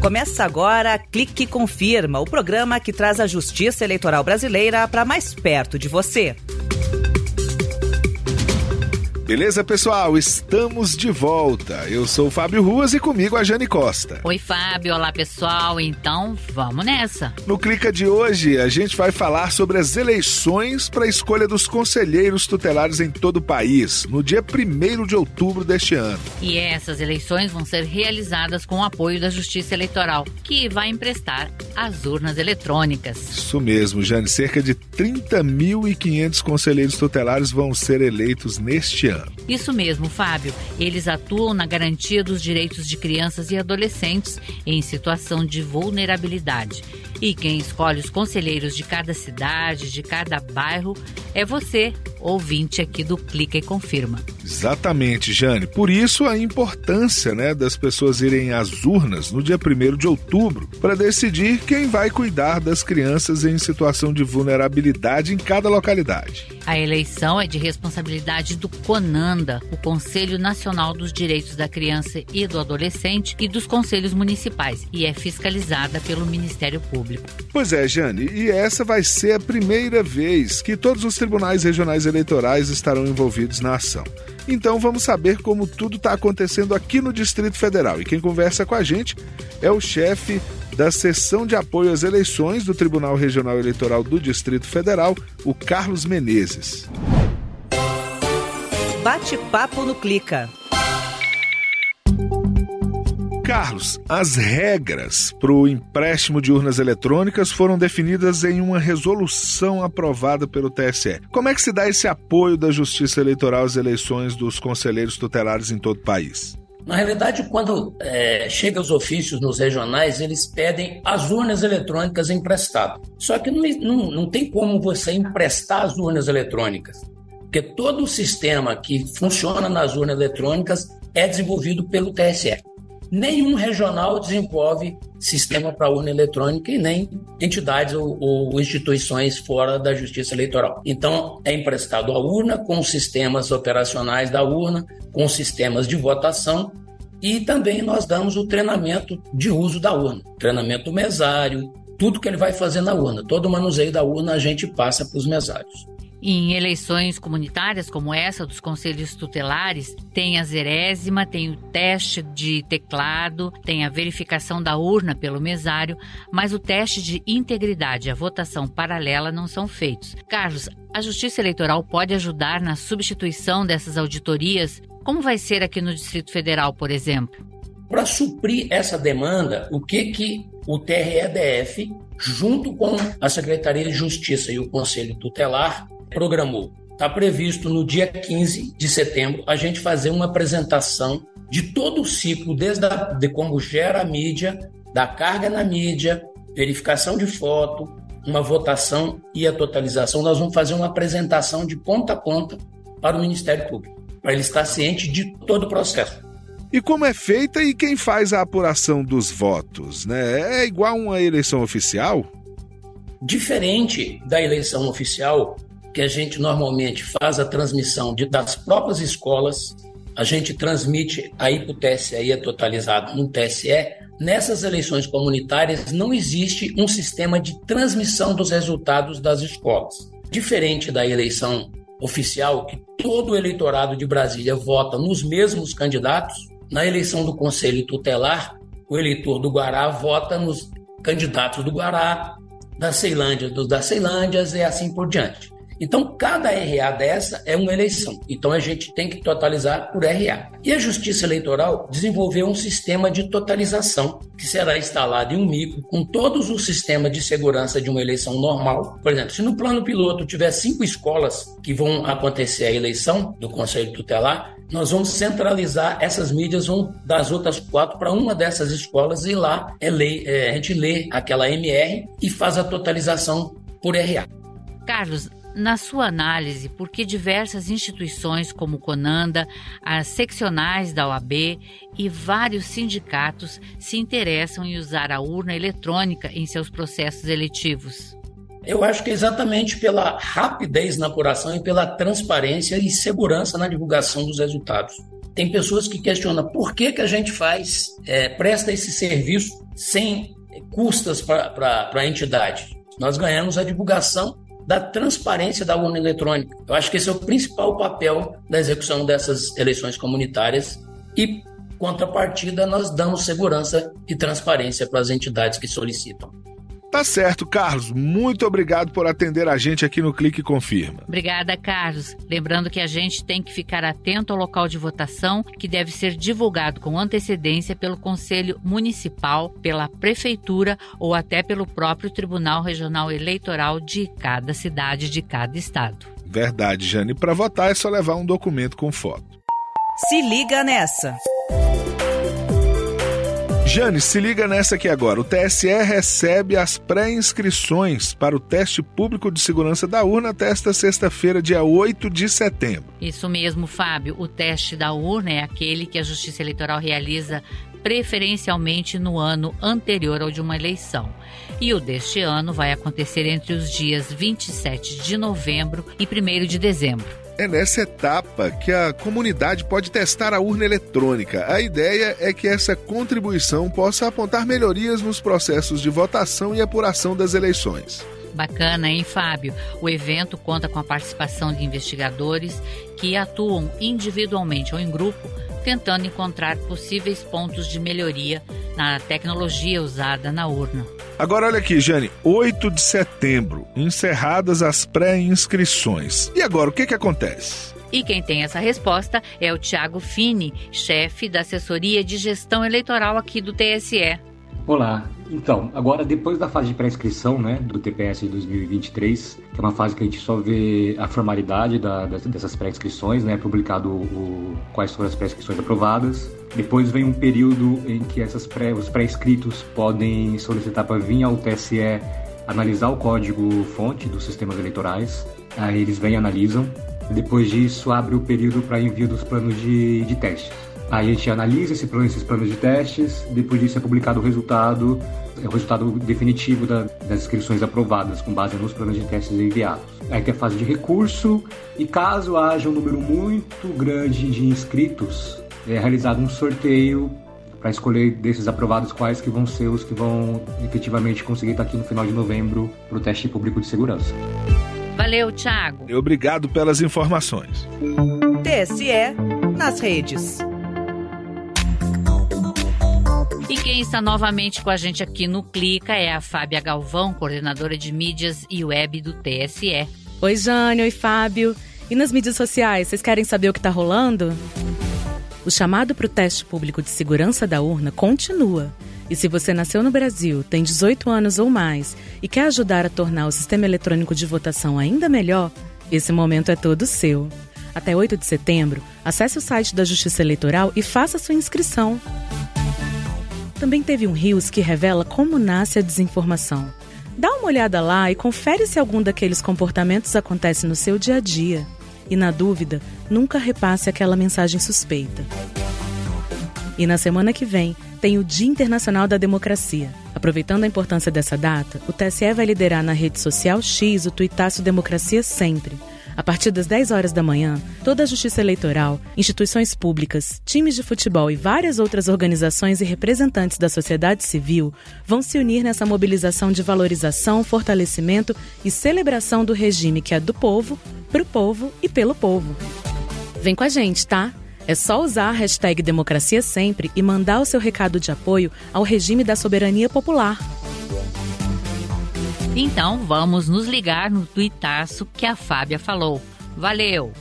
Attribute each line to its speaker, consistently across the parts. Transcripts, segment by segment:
Speaker 1: Começa agora Clique Confirma, o programa que traz a justiça eleitoral brasileira para mais perto de você.
Speaker 2: Beleza, pessoal? Estamos de volta. Eu sou o Fábio Ruas e comigo a Jane Costa.
Speaker 3: Oi, Fábio. Olá, pessoal. Então, vamos nessa.
Speaker 2: No Clica de hoje, a gente vai falar sobre as eleições para a escolha dos conselheiros tutelares em todo o país, no dia 1 de outubro deste ano.
Speaker 3: E essas eleições vão ser realizadas com o apoio da Justiça Eleitoral, que vai emprestar as urnas eletrônicas.
Speaker 2: Isso mesmo, Jane. Cerca de 30.500 conselheiros tutelares vão ser eleitos neste ano.
Speaker 3: Isso mesmo, Fábio. Eles atuam na garantia dos direitos de crianças e adolescentes em situação de vulnerabilidade. E quem escolhe os conselheiros de cada cidade, de cada bairro, é você, ouvinte aqui do Clica e Confirma.
Speaker 2: Exatamente, Jane. Por isso a importância né, das pessoas irem às urnas no dia 1 de outubro para decidir quem vai cuidar das crianças em situação de vulnerabilidade em cada localidade.
Speaker 3: A eleição é de responsabilidade do CONANDA, o Conselho Nacional dos Direitos da Criança e do Adolescente, e dos conselhos municipais, e é fiscalizada pelo Ministério Público.
Speaker 2: Pois é, Jane, e essa vai ser a primeira vez que todos os tribunais regionais eleitorais estarão envolvidos na ação. Então vamos saber como tudo está acontecendo aqui no Distrito Federal. E quem conversa com a gente é o chefe da seção de apoio às eleições do Tribunal Regional Eleitoral do Distrito Federal, o Carlos Menezes.
Speaker 1: Bate-papo no Clica.
Speaker 2: Carlos, as regras para o empréstimo de urnas eletrônicas foram definidas em uma resolução aprovada pelo TSE. Como é que se dá esse apoio da Justiça Eleitoral às eleições dos conselheiros tutelares em todo o país?
Speaker 4: Na realidade, quando é, chega os ofícios nos regionais, eles pedem as urnas eletrônicas emprestadas. Só que não, não, não tem como você emprestar as urnas eletrônicas, porque todo o sistema que funciona nas urnas eletrônicas é desenvolvido pelo TSE nenhum regional desenvolve sistema para urna eletrônica e nem entidades ou, ou, instituições fora da justiça eleitoral. Então, é emprestado a urna com sistemas operacionais da urna, com sistemas de votação e também nós damos o treinamento de uso da urna, treinamento mesário, tudo que ele vai fazer na urna, todo o manuseio da urna a gente passa para os mesários.
Speaker 3: Em eleições comunitárias como essa dos conselhos tutelares, tem a zerésima, tem o teste de teclado, tem a verificação da urna pelo mesário, mas o teste de integridade e a votação paralela não são feitos. Carlos, a Justiça Eleitoral pode ajudar na substituição dessas auditorias? Como vai ser aqui no Distrito Federal, por exemplo?
Speaker 4: Para suprir essa demanda, o que, que o TREDF, junto com a Secretaria de Justiça e o Conselho Tutelar, programou. Está previsto no dia 15 de setembro a gente fazer uma apresentação de todo o ciclo, desde a, de como gera a mídia, da carga na mídia, verificação de foto, uma votação e a totalização. Nós vamos fazer uma apresentação de ponta a ponta para o Ministério Público, para ele estar ciente de todo o processo.
Speaker 2: E como é feita e quem faz a apuração dos votos? Né? É igual uma eleição oficial?
Speaker 4: Diferente da eleição oficial, que a gente normalmente faz a transmissão de, das próprias escolas, a gente transmite aí para o TSE e é totalizado no TSE. Nessas eleições comunitárias não existe um sistema de transmissão dos resultados das escolas. Diferente da eleição oficial, que todo o eleitorado de Brasília vota nos mesmos candidatos, na eleição do Conselho Tutelar, o eleitor do Guará vota nos candidatos do Guará, da Ceilândia, dos da Ceilândias e assim por diante. Então, cada RA dessa é uma eleição. Então, a gente tem que totalizar por RA. E a Justiça Eleitoral desenvolveu um sistema de totalização que será instalado em um micro com todos os sistemas de segurança de uma eleição normal. Por exemplo, se no plano piloto tiver cinco escolas que vão acontecer a eleição do Conselho Tutelar, nós vamos centralizar essas mídias vão das outras quatro para uma dessas escolas e lá é lei, é, a gente lê aquela MR e faz a totalização por RA.
Speaker 3: Carlos, na sua análise, por que diversas instituições como Conanda, as seccionais da OAB e vários sindicatos se interessam em usar a urna eletrônica em seus processos eletivos?
Speaker 4: Eu acho que é exatamente pela rapidez na apuração e pela transparência e segurança na divulgação dos resultados. Tem pessoas que questionam por que, que a gente faz, é, presta esse serviço sem custas para a entidade. Nós ganhamos a divulgação da transparência da urna eletrônica. Eu acho que esse é o principal papel da execução dessas eleições comunitárias e, contrapartida, nós damos segurança e transparência para as entidades que solicitam.
Speaker 2: Tá certo, Carlos. Muito obrigado por atender a gente aqui no Clique Confirma.
Speaker 3: Obrigada, Carlos. Lembrando que a gente tem que ficar atento ao local de votação, que deve ser divulgado com antecedência pelo Conselho Municipal, pela Prefeitura ou até pelo próprio Tribunal Regional Eleitoral de cada cidade, de cada estado.
Speaker 2: Verdade, Jane. Para votar é só levar um documento com foto.
Speaker 1: Se liga nessa.
Speaker 2: Jane, se liga nessa aqui agora. O TSE recebe as pré-inscrições para o teste público de segurança da urna até esta sexta-feira, dia 8 de setembro.
Speaker 3: Isso mesmo, Fábio. O teste da urna é aquele que a Justiça Eleitoral realiza preferencialmente no ano anterior ao de uma eleição. E o deste ano vai acontecer entre os dias 27 de novembro e 1 de dezembro.
Speaker 2: É nessa etapa que a comunidade pode testar a urna eletrônica. A ideia é que essa contribuição possa apontar melhorias nos processos de votação e apuração das eleições.
Speaker 3: Bacana, hein, Fábio? O evento conta com a participação de investigadores que atuam individualmente ou em grupo, tentando encontrar possíveis pontos de melhoria na tecnologia usada na urna.
Speaker 2: Agora olha aqui, Jane, 8 de setembro, encerradas as pré-inscrições. E agora o que que acontece?
Speaker 3: E quem tem essa resposta é o Tiago Fini, chefe da assessoria de gestão eleitoral aqui do TSE.
Speaker 5: Olá, então, agora depois da fase de pré-inscrição, né, do TPS de 2023, que é uma fase que a gente só vê a formalidade da, dessas pré-inscrições, né, publicado o, quais foram as pré-inscrições aprovadas. Depois vem um período em que essas pré, os pré-inscritos podem solicitar para vir ao TSE analisar o código-fonte dos sistemas eleitorais. Aí eles vêm e analisam. Depois disso, abre o período para envio dos planos de, de testes. Aí a gente analisa esse plano, esses planos de testes, depois disso é publicado o resultado, é o resultado definitivo da, das inscrições aprovadas, com base nos planos de testes enviados. Aí tem a fase de recurso, e caso haja um número muito grande de inscritos, é realizado um sorteio para escolher desses aprovados quais que vão ser os que vão efetivamente conseguir estar aqui no final de novembro para o teste público de segurança.
Speaker 3: Valeu, Thiago.
Speaker 2: Obrigado pelas informações.
Speaker 1: TSE nas redes.
Speaker 3: E quem está novamente com a gente aqui no Clica é a Fábia Galvão, coordenadora de mídias e web do TSE.
Speaker 6: Oi, Jane, oi, Fábio. E nas mídias sociais, vocês querem saber o que está rolando? O chamado para o teste público de segurança da urna continua. E se você nasceu no Brasil, tem 18 anos ou mais e quer ajudar a tornar o sistema eletrônico de votação ainda melhor, esse momento é todo seu. Até 8 de setembro, acesse o site da Justiça Eleitoral e faça sua inscrição. Também teve um Rios que revela como nasce a desinformação. Dá uma olhada lá e confere se algum daqueles comportamentos acontece no seu dia a dia. E na dúvida, nunca repasse aquela mensagem suspeita. E na semana que vem, tem o Dia Internacional da Democracia. Aproveitando a importância dessa data, o TSE vai liderar na rede social X o Tuitaço Democracia Sempre a partir das 10 horas da manhã, toda a Justiça Eleitoral, instituições públicas, times de futebol e várias outras organizações e representantes da sociedade civil vão se unir nessa mobilização de valorização, fortalecimento e celebração do regime que é do povo, pro povo e pelo povo. Vem com a gente, tá? É só usar a hashtag Democracia Sempre e mandar o seu recado de apoio ao regime da soberania popular.
Speaker 3: Então vamos nos ligar no tuitaço que a Fábia falou. Valeu!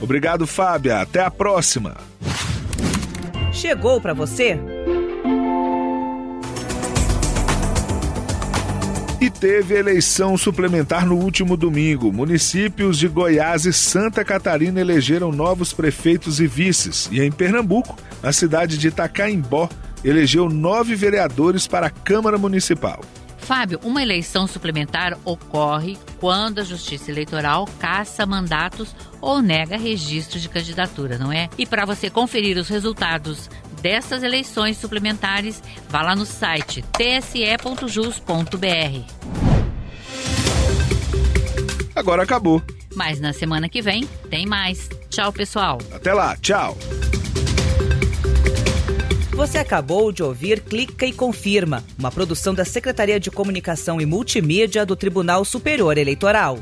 Speaker 2: Obrigado, Fábia. Até a próxima.
Speaker 1: Chegou para você?
Speaker 2: E teve eleição suplementar no último domingo. Municípios de Goiás e Santa Catarina elegeram novos prefeitos e vices. E em Pernambuco, a cidade de Itacaimbó elegeu nove vereadores para a Câmara Municipal.
Speaker 3: Fábio, uma eleição suplementar ocorre quando a Justiça Eleitoral caça mandatos ou nega registro de candidatura, não é? E para você conferir os resultados dessas eleições suplementares, vá lá no site tse.jus.br.
Speaker 2: Agora acabou.
Speaker 3: Mas na semana que vem tem mais. Tchau, pessoal.
Speaker 2: Até lá, tchau.
Speaker 1: Você acabou de ouvir Clica e Confirma, uma produção da Secretaria de Comunicação e Multimídia do Tribunal Superior Eleitoral.